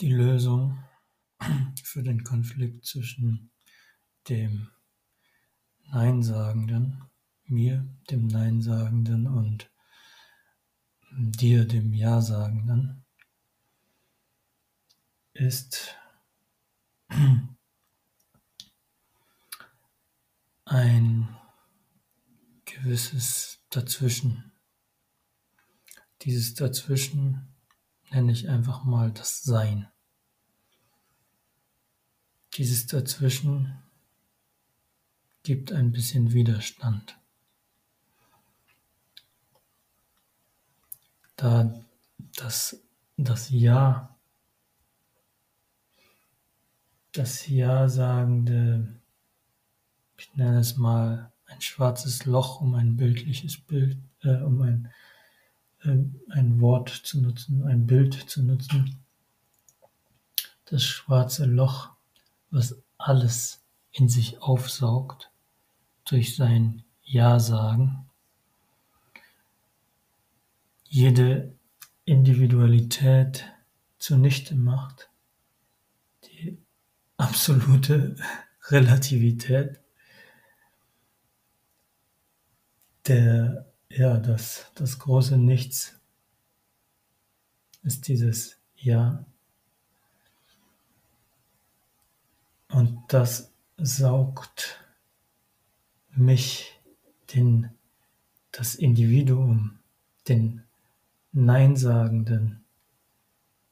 die Lösung für den Konflikt zwischen dem Neinsagenden, mir, dem Neinsagenden und dir, dem Ja-Sagenden, ist ein gewisses Dazwischen. Dieses Dazwischen nenne ich einfach mal das Sein. Dieses Dazwischen gibt ein bisschen Widerstand. Da das, das Ja, das Ja-sagende, ich nenne es mal ein schwarzes Loch, um ein bildliches Bild, äh, um ein, ein Wort zu nutzen, ein Bild zu nutzen. Das schwarze Loch was alles in sich aufsaugt durch sein Ja-Sagen. Jede Individualität zunichte macht, die absolute Relativität, der, ja, das, das große Nichts ist dieses Ja. Und das saugt mich, den, das Individuum, den Neinsagenden,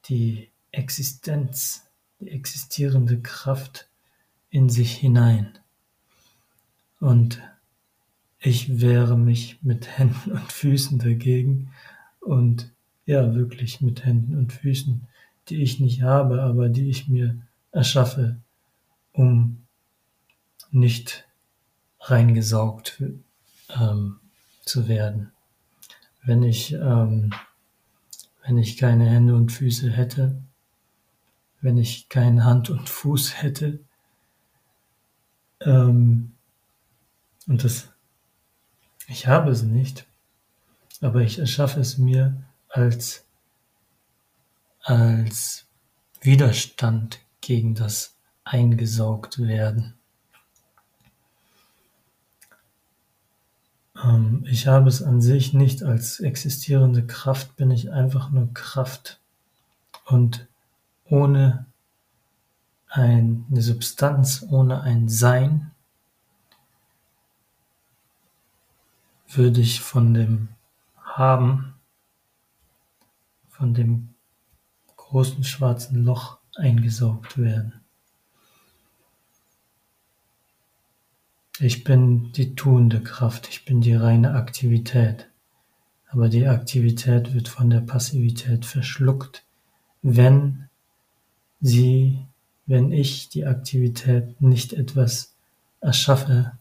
die Existenz, die existierende Kraft in sich hinein. Und ich wehre mich mit Händen und Füßen dagegen und ja, wirklich mit Händen und Füßen, die ich nicht habe, aber die ich mir erschaffe um nicht reingesaugt ähm, zu werden. Wenn ich, ähm, wenn ich keine Hände und Füße hätte, wenn ich keine Hand und Fuß hätte, ähm, und das, ich habe es nicht, aber ich erschaffe es mir als, als Widerstand gegen das eingesaugt werden. Ähm, ich habe es an sich nicht als existierende Kraft, bin ich einfach nur Kraft. Und ohne eine Substanz, ohne ein Sein, würde ich von dem Haben, von dem großen schwarzen Loch eingesaugt werden. Ich bin die tuende Kraft, ich bin die reine Aktivität. Aber die Aktivität wird von der Passivität verschluckt, wenn sie, wenn ich die Aktivität nicht etwas erschaffe,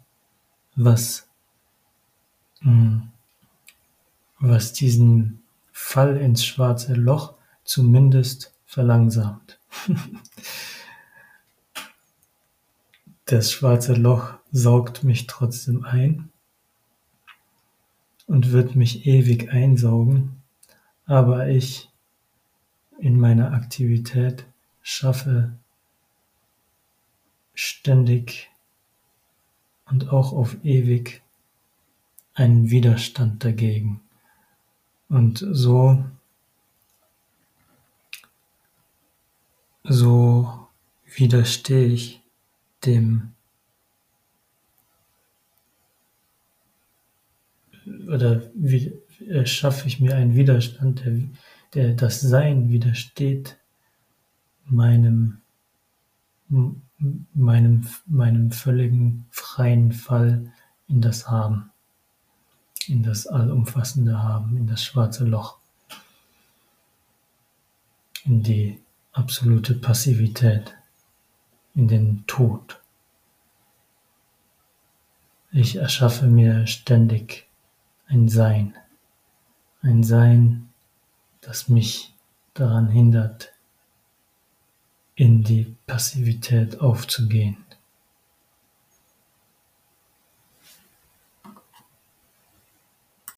was, was diesen Fall ins schwarze Loch zumindest verlangsamt. Das schwarze Loch saugt mich trotzdem ein und wird mich ewig einsaugen, aber ich in meiner Aktivität schaffe ständig und auch auf ewig einen Widerstand dagegen. Und so, so widerstehe ich dem oder wie schaffe ich mir einen Widerstand, der, der das Sein widersteht meinem, meinem, meinem völligen freien Fall in das Haben, in das allumfassende Haben, in das schwarze Loch, in die absolute Passivität, in den Tod. Ich erschaffe mir ständig ein Sein, ein Sein, das mich daran hindert, in die Passivität aufzugehen.